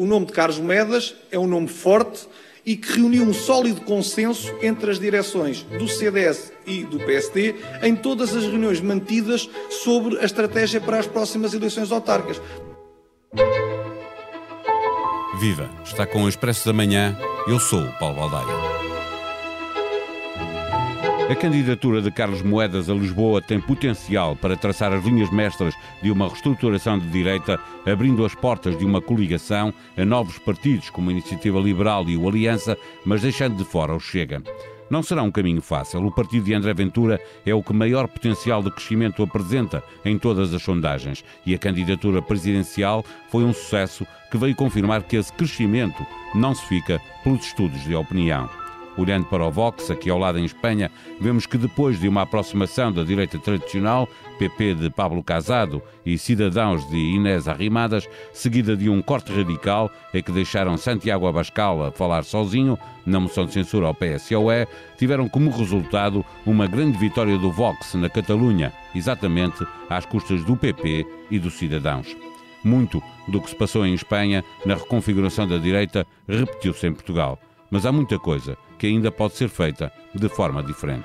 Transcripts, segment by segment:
O nome de Carlos Moedas é um nome forte e que reuniu um sólido consenso entre as direções do CDS e do PSD em todas as reuniões mantidas sobre a estratégia para as próximas eleições autárquicas. Viva! Está com o Expresso da Manhã. Eu sou o Paulo Baldaia. A candidatura de Carlos Moedas a Lisboa tem potencial para traçar as linhas mestras de uma reestruturação de direita, abrindo as portas de uma coligação a novos partidos como a Iniciativa Liberal e o Aliança, mas deixando de fora o Chega. Não será um caminho fácil. O partido de André Ventura é o que maior potencial de crescimento apresenta em todas as sondagens. E a candidatura presidencial foi um sucesso que veio confirmar que esse crescimento não se fica pelos estudos de opinião. Olhando para o Vox, aqui ao lado em Espanha, vemos que depois de uma aproximação da direita tradicional, PP de Pablo Casado e Cidadãos de Inés Arrimadas, seguida de um corte radical em que deixaram Santiago Abascal a falar sozinho, na moção de censura ao PSOE, tiveram como resultado uma grande vitória do Vox na Catalunha, exatamente às custas do PP e dos Cidadãos. Muito do que se passou em Espanha na reconfiguração da direita repetiu-se em Portugal. Mas há muita coisa que ainda pode ser feita de forma diferente.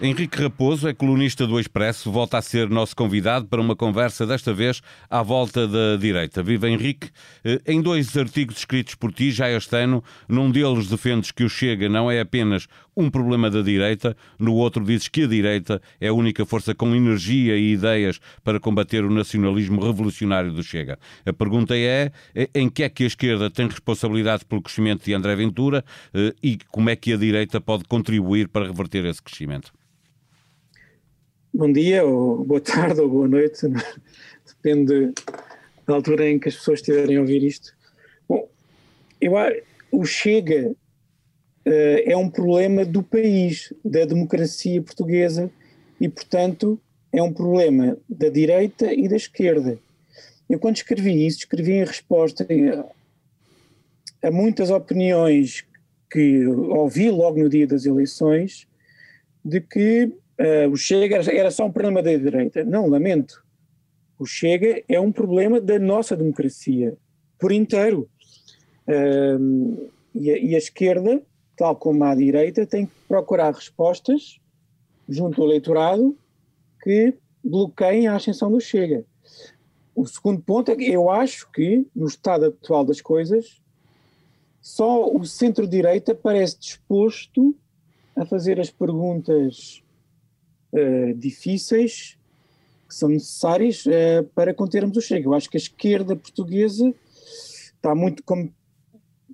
Henrique Raposo é colunista do Expresso, volta a ser nosso convidado para uma conversa, desta vez à volta da direita. Viva Henrique, eh, em dois artigos escritos por ti já este ano, num deles defendes que o Chega não é apenas um problema da direita, no outro dizes que a direita é a única força com energia e ideias para combater o nacionalismo revolucionário do Chega. A pergunta é eh, em que é que a esquerda tem responsabilidade pelo crescimento de André Ventura eh, e como é que a direita pode contribuir para reverter esse crescimento? bom dia, ou boa tarde, ou boa noite, depende da altura em que as pessoas estiverem a ouvir isto. Bom, eu, o Chega é um problema do país, da democracia portuguesa, e, portanto, é um problema da direita e da esquerda. Eu, quando escrevi isso, escrevi em resposta a, a muitas opiniões que ouvi logo no dia das eleições, de que uh, o Chega era só um problema da direita. Não, lamento. O Chega é um problema da nossa democracia, por inteiro. Uh, e, a, e, a, esquerda, tal como a direita, tem que procurar respostas junto ao eleitorado que bloqueiem a ascensão do Chega. O segundo ponto é que eu acho que, no estado atual das coisas, só o centro-direita parece disposto a fazer as perguntas uh, difíceis que são necessárias uh, para contermos o Chega. Eu acho que a esquerda portuguesa está muito como,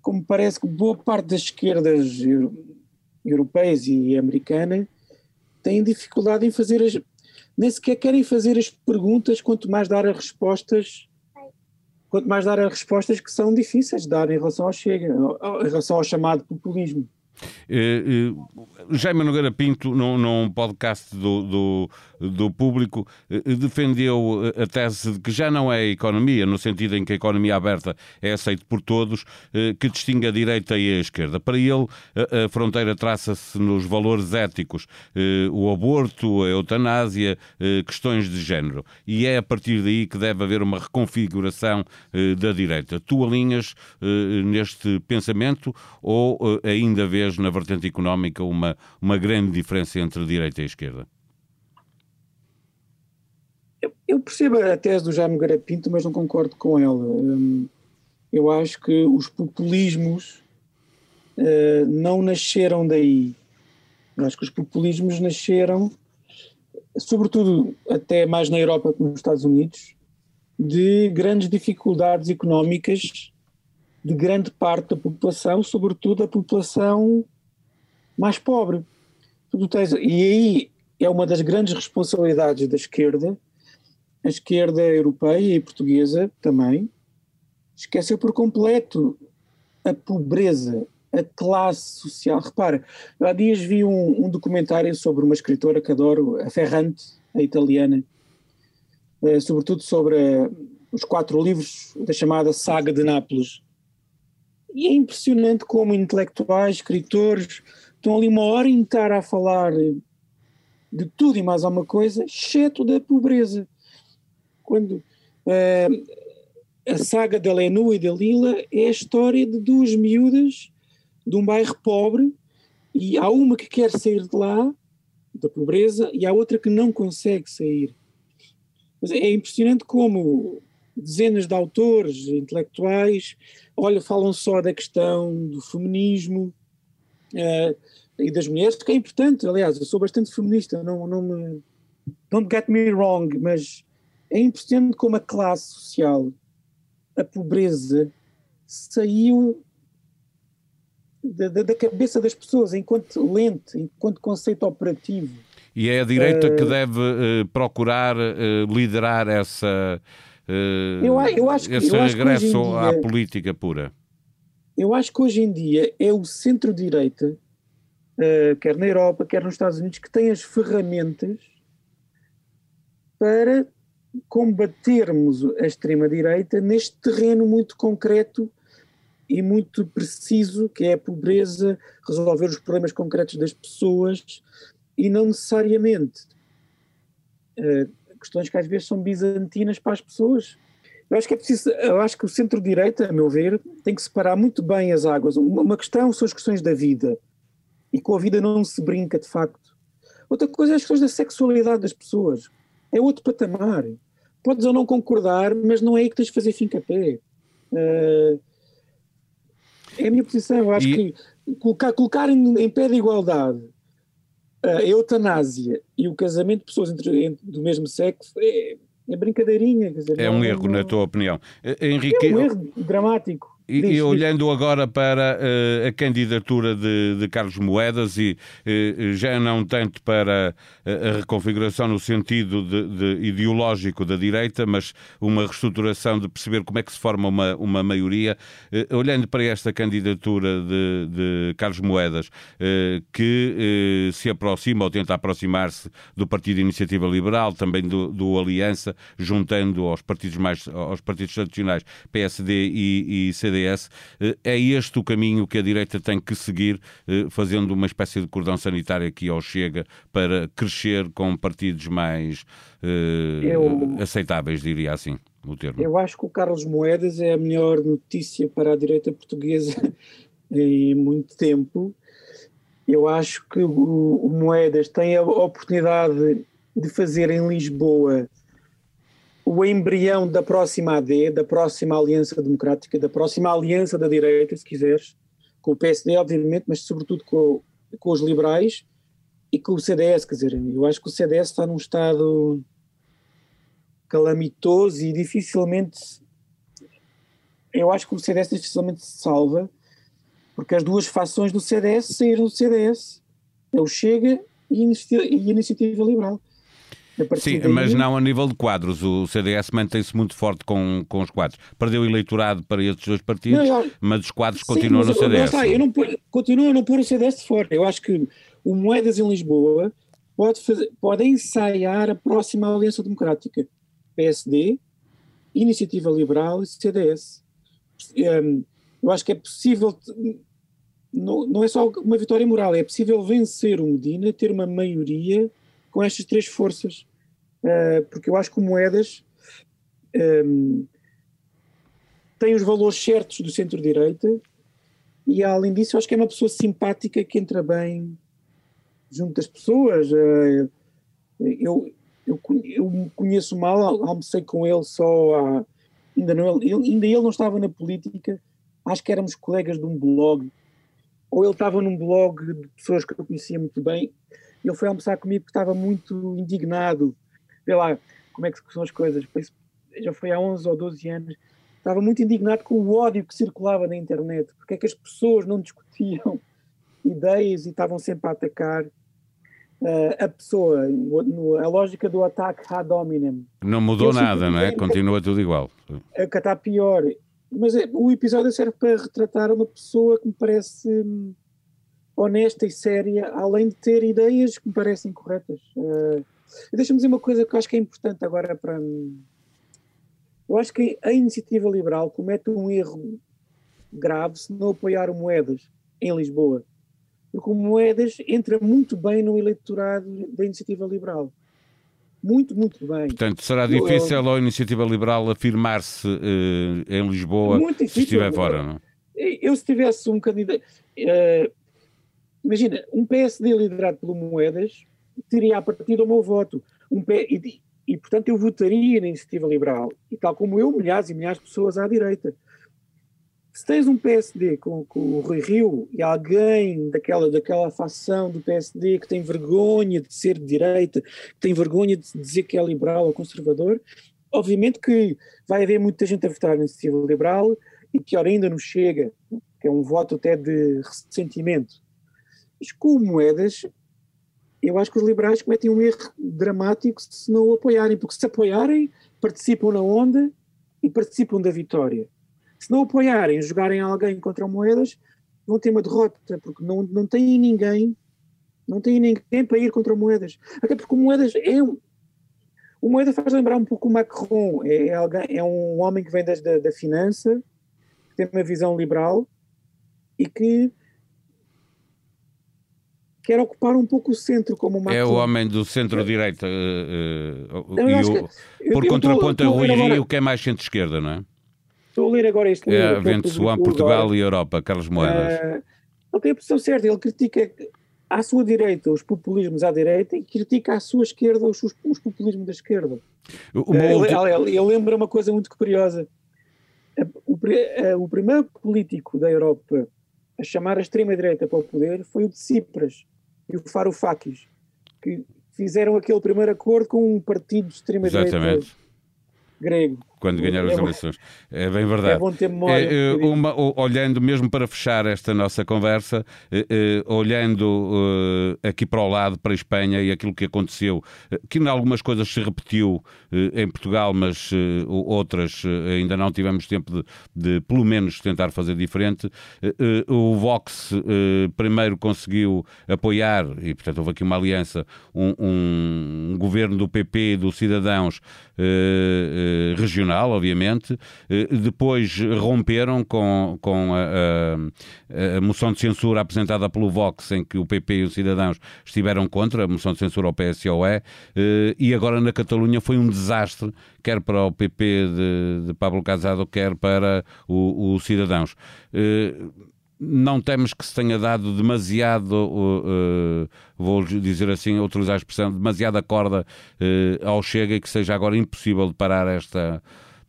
como parece que boa parte das esquerdas europeias e americana têm dificuldade em fazer as nem sequer querem fazer as perguntas, quanto mais dar as respostas quanto mais dar as respostas que são difíceis de dar em relação ao Chega, em relação ao chamado populismo. Uh, uh, Jaime Nogueira Pinto, num, num podcast do, do, do público, uh, defendeu a tese de que já não é economia, no sentido em que a economia aberta é aceita por todos, que distingue a direita e a esquerda. Para ele, a, a fronteira traça-se nos valores éticos, o aborto, a eutanásia, questões de género. E é a partir daí que deve haver uma reconfiguração da direita. Tu alinhas neste pensamento ou ainda vês na vertente económica uma, uma grande diferença entre direita e esquerda? Eu percebo a tese do Jaime Garapinto, mas não concordo com ela. Hum, eu acho que os populismos uh, não nasceram daí. Eu acho que os populismos nasceram, sobretudo até mais na Europa que nos Estados Unidos, de grandes dificuldades económicas de grande parte da população, sobretudo a população mais pobre. E aí é uma das grandes responsabilidades da esquerda, a esquerda europeia e portuguesa também, esqueceu por completo a pobreza, a classe social. Repara, há dias vi um, um documentário sobre uma escritora que adoro, a Ferrante, a italiana, eh, sobretudo sobre eh, os quatro livros da chamada Saga de Nápoles. E é impressionante como intelectuais, escritores, estão ali uma hora inteira a falar de tudo e mais alguma coisa, exceto da pobreza. Quando uh, a saga da Lenu e da Lila é a história de duas miúdas de um bairro pobre e há uma que quer sair de lá, da pobreza, e há outra que não consegue sair. Mas é impressionante como dezenas de autores intelectuais, olha, falam só da questão do feminismo uh, e das mulheres, que é importante, aliás, eu sou bastante feminista, não, não me... Don't get me wrong, mas é impressionante como a classe social, a pobreza, saiu da, da, cabeça das pessoas enquanto lente, enquanto conceito operativo. E é a direita uh, que deve uh, procurar uh, liderar essa, eu, eu acho que, esse eu regresso dia, à política pura. Eu acho que hoje em dia é o centro-direita, quer na Europa, quer nos Estados Unidos, que tem as ferramentas para combatermos a extrema-direita neste terreno muito concreto e muito preciso, que é a pobreza, resolver os problemas concretos das pessoas e não necessariamente uh, questões que às vezes são bizantinas para as pessoas. Eu acho que é preciso, eu acho que o centro-direita, a meu ver, tem que separar muito bem as águas. Uma, questão são as questões da vida, e com a vida não se brinca de facto. Outra coisa é as questões da sexualidade das pessoas. É outro patamar. Podes ou não concordar, mas não é aí que tens de fazer fim-capé. Uh, é a minha posição. Eu acho e... que colocar, colocar em, em, pé de igualdade a eutanásia e o casamento de pessoas entre, entre, do mesmo sexo é, é brincadeirinha. Dizer, é um erro, não... na tua opinião. Henrique... É um erro dramático. E, e, olhando agora para uh, a candidatura de, de, Carlos Moedas e uh, já não tanto para a, reconfiguração no sentido de, de ideológico da direita, mas uma reestruturação de perceber como é que se forma uma, uma maioria, uh, olhando para esta candidatura de, de Carlos Moedas, que se aproxima ou tenta aproximar-se do Partido Iniciativa Liberal, também do, do Aliança, juntando aos partidos mais aos partidos tradicionais PSD e, e CD CDS. Eh, é este o caminho que a direita tem que seguir, eh, fazendo uma espécie de cordão sanitário aqui ao Chega para crescer com partidos mais uh, eu, aceitáveis, diria assim. O termo. Eu acho que o Carlos Moedas é a melhor notícia para a direita portuguesa em muito tempo. Eu acho que o, o Moedas tem a oportunidade de fazer em Lisboa o embrião da próxima AD, da próxima Aliança Democrática, da próxima Aliança da Direita, se quiseres, com o PSD, obviamente, mas sobretudo com, com os liberais e com o CDS. Quer dizer, eu acho que o CDS está num estado calamitoso e dificilmente. Eu acho que o CDS dificilmente se salva, porque as duas fações do CDS saíram do CDS. É o Chega e a Iniciativa Liberal. Sim, daí... mas não a nível de quadros. O CDS mantém-se muito forte com, com os quadros. Perdeu eleitorado para estes dois partidos, não, eu... mas os quadros Sim, continuam no CDS. Está, eu não, continuo a não pôr o CDS de fora. Eu acho que o Moedas em Lisboa pode, fazer, pode ensaiar a próxima Aliança Democrática. PSD, Iniciativa Liberal e CDS. Um, eu acho que é possível, não, não é só uma vitória moral, é possível vencer o Medina, ter uma maioria com estas três forças. Uh, porque eu acho que o Moedas um, tem os valores certos do centro-direita e, além disso, acho que é uma pessoa simpática que entra bem junto das pessoas. Uh, eu, eu, eu conheço mal, almocei com ele só há, ainda, não, ele, ainda ele não estava na política, acho que éramos colegas de um blog, ou ele estava num blog de pessoas que eu conhecia muito bem, ele foi almoçar comigo porque estava muito indignado vê lá como é que são as coisas, já foi há 11 ou 12 anos, estava muito indignado com o ódio que circulava na internet, porque é que as pessoas não discutiam ideias e estavam sempre a atacar uh, a pessoa, a lógica do ataque ad hominem. Não mudou nada, não é? Continua tudo igual. A está pior. Mas é, o episódio serve para retratar uma pessoa que me parece hum, honesta e séria, além de ter ideias que me parecem corretas. Uh, Deixa-me dizer uma coisa que eu acho que é importante agora para. Eu acho que a iniciativa liberal comete um erro grave se não apoiar o Moedas em Lisboa. Porque o Moedas entra muito bem no eleitorado da iniciativa liberal. muito, muito bem. Portanto, será difícil eu, eu, à Iniciativa Liberal afirmar-se uh, em Lisboa se estiver fora, não? Eu, se tivesse um candidato. Uh, imagina, um PSD liderado pelo Moedas teria a partir do meu voto. Um P, e, e, portanto, eu votaria na Iniciativa Liberal. E tal como eu, milhares e milhares de pessoas à direita se tens um PSD com, com, o Rui Rio e alguém daquela, daquela facção do PSD que tem vergonha de ser de direita, que tem vergonha de dizer que é liberal ou conservador, obviamente que vai haver muita gente a votar na iniciativa liberal e pior ainda não chega, que é um voto até de ressentimento. Mas com moedas, eu acho que os liberais cometem um erro dramático se não o apoiarem, porque se apoiarem, participam na onda e participam da vitória se não apoiarem, jogarem alguém contra Moedas, vão ter uma derrota, porque não, não tem ninguém, não tem ninguém para ir contra Moedas. Até porque o Moedas é um. O Moedas faz lembrar um pouco o Macron, é, é, alguém, é um homem que vem das, da, da finança, tem uma visão liberal e que quer ocupar um pouco o centro, como Macron. É o homem do centro-direita. Uh, uh, por contraponto a Rui Rio, que é mais centro-esquerda, não é? Estou a ler agora este livro. É, Vento Suan, Portugal agora. e Europa, Carlos Moedas. Uh, ele tem a posição certa, ele critica à sua direita os populismos à direita e critica à sua esquerda os, os populismos da esquerda. Ele, ele, lembra uma coisa muito curiosa. O, o primeiro político da Europa a chamar a extrema-direita para o poder foi o de Cipras e o Faroufakis, que fizeram aquele primeiro acordo com um partido de extrema-direita grego quando ganhar as é eleições. É bem verdade. É bom ter memória. É, uma, olhando, mesmo para fechar esta nossa conversa, eh, olhando aqui para o lado, para a Espanha e aquilo que aconteceu, que em algumas coisas se repetiu em Portugal, mas outras ainda não tivemos tempo de, de pelo menos, tentar fazer diferente. O Vox primeiro conseguiu apoiar, e portanto houve aqui uma aliança, um, um governo do PP e do Cidadãos regional nacional, obviamente, eh, depois romperam com, com a, a, a, moção de censura apresentada pelo Vox, em que o PP e os cidadãos estiveram contra, a moção de censura ao PSOE, eh, e agora na Catalunha foi um desastre, quer para o PP de, de Pablo Casado, quer para os cidadãos. Eh, não temos que se tenha dado demasiado, uh, vou dizer assim, utilizar a expressão, demasiada corda uh, ao Chega e que seja agora impossível de parar esta,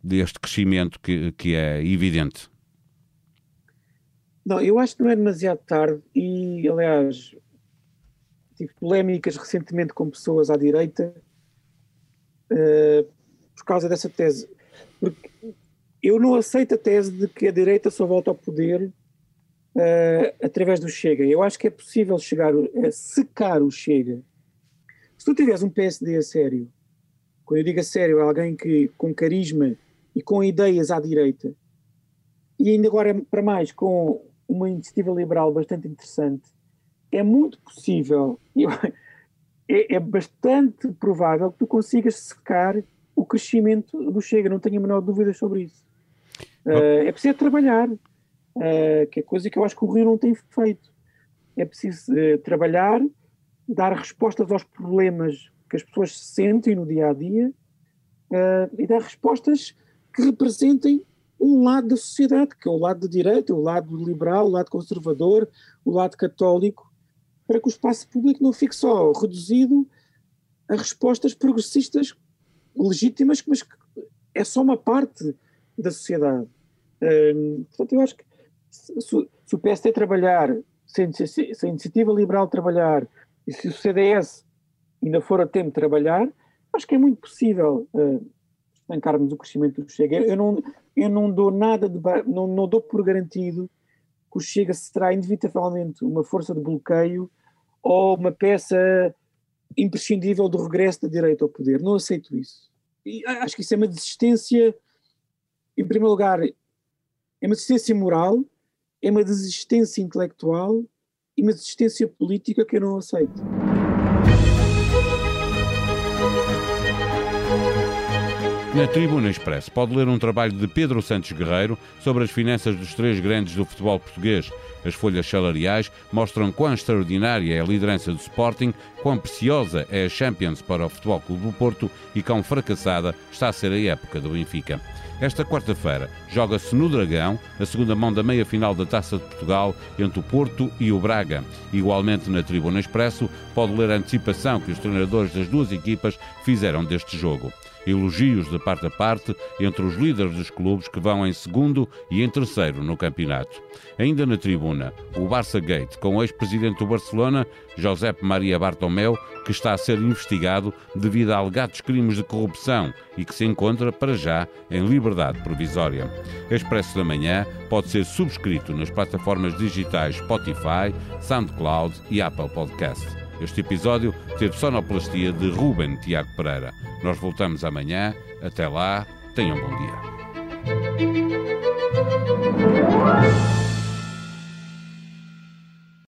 este crescimento que, que é evidente? Não, eu acho que não é demasiado tarde e, aliás, tive polémicas recentemente com pessoas à direita uh, por causa dessa tese. Porque eu não aceito a tese de que a direita só volta ao poder uh, através do Chega. Eu acho que é possível chegar a secar o Chega. Se tu tiveres um PSD a sério, quando eu digo a sério, é alguém que com carisma e com ideias à direita, e ainda agora para mais com uma iniciativa liberal bastante interessante, é muito possível, é, é bastante provável que tu consigas secar o crescimento do Chega, não tenho a menor dúvida sobre isso. Uh, é preciso trabalhar, uh, que é coisa que eu acho que o Rio não tem feito. É preciso uh, trabalhar, dar respostas aos problemas que as pessoas sentem no dia a dia uh, e dar respostas que representem um lado da sociedade, que é o lado da direita, o lado liberal, o lado conservador, o lado católico, para que o espaço público não fique só reduzido a respostas progressistas legítimas, mas que é só uma parte da sociedade. portanto, eu acho que se, se o PSD trabalhar, se a, iniciativa liberal trabalhar e se o CDS ainda for a tempo trabalhar, acho que é muito possível uh, estancarmos o crescimento do Chega. Eu não, eu não dou nada, de, não, não dou por garantido que o Chega será inevitavelmente uma força de bloqueio ou uma peça imprescindível do regresso da direita ao poder. Não aceito isso. E acho que isso é uma desistência, em primeiro lugar, é uma desistência moral é uma desistência intelectual e uma desistência política que eu não aceito. Na Tribuna Express pode ler um trabalho de Pedro Santos Guerreiro sobre as finanças dos três grandes do futebol português. As folhas salariais mostram quão extraordinária é a liderança do Sporting, quão preciosa é a Champions para o Futebol Clube do Porto e quão fracassada está a ser a época do Benfica. Esta quarta-feira joga-se no Dragão a segunda mão da meia-final da Taça de Portugal entre o Porto e o Braga. Igualmente na Tribuna Expresso pode ler a antecipação que os treinadores das duas equipas fizeram deste jogo elogios de parte a parte entre os líderes dos clubes que vão em segundo e em terceiro no campeonato. Ainda na tribuna, o Barça Gate, com o ex-presidente do Barcelona, José Maria Bartomeu, que está a ser investigado devido a alegados crimes de corrupção e que se encontra, para já, em liberdade provisória. Expresso da Manhã pode ser subscrito nas plataformas digitais Spotify, SoundCloud e Apple Podcast. Este episódio teve sonoplastia de Ruben Tiago Pereira. Nós voltamos amanhã. Até lá, tenham um bom dia.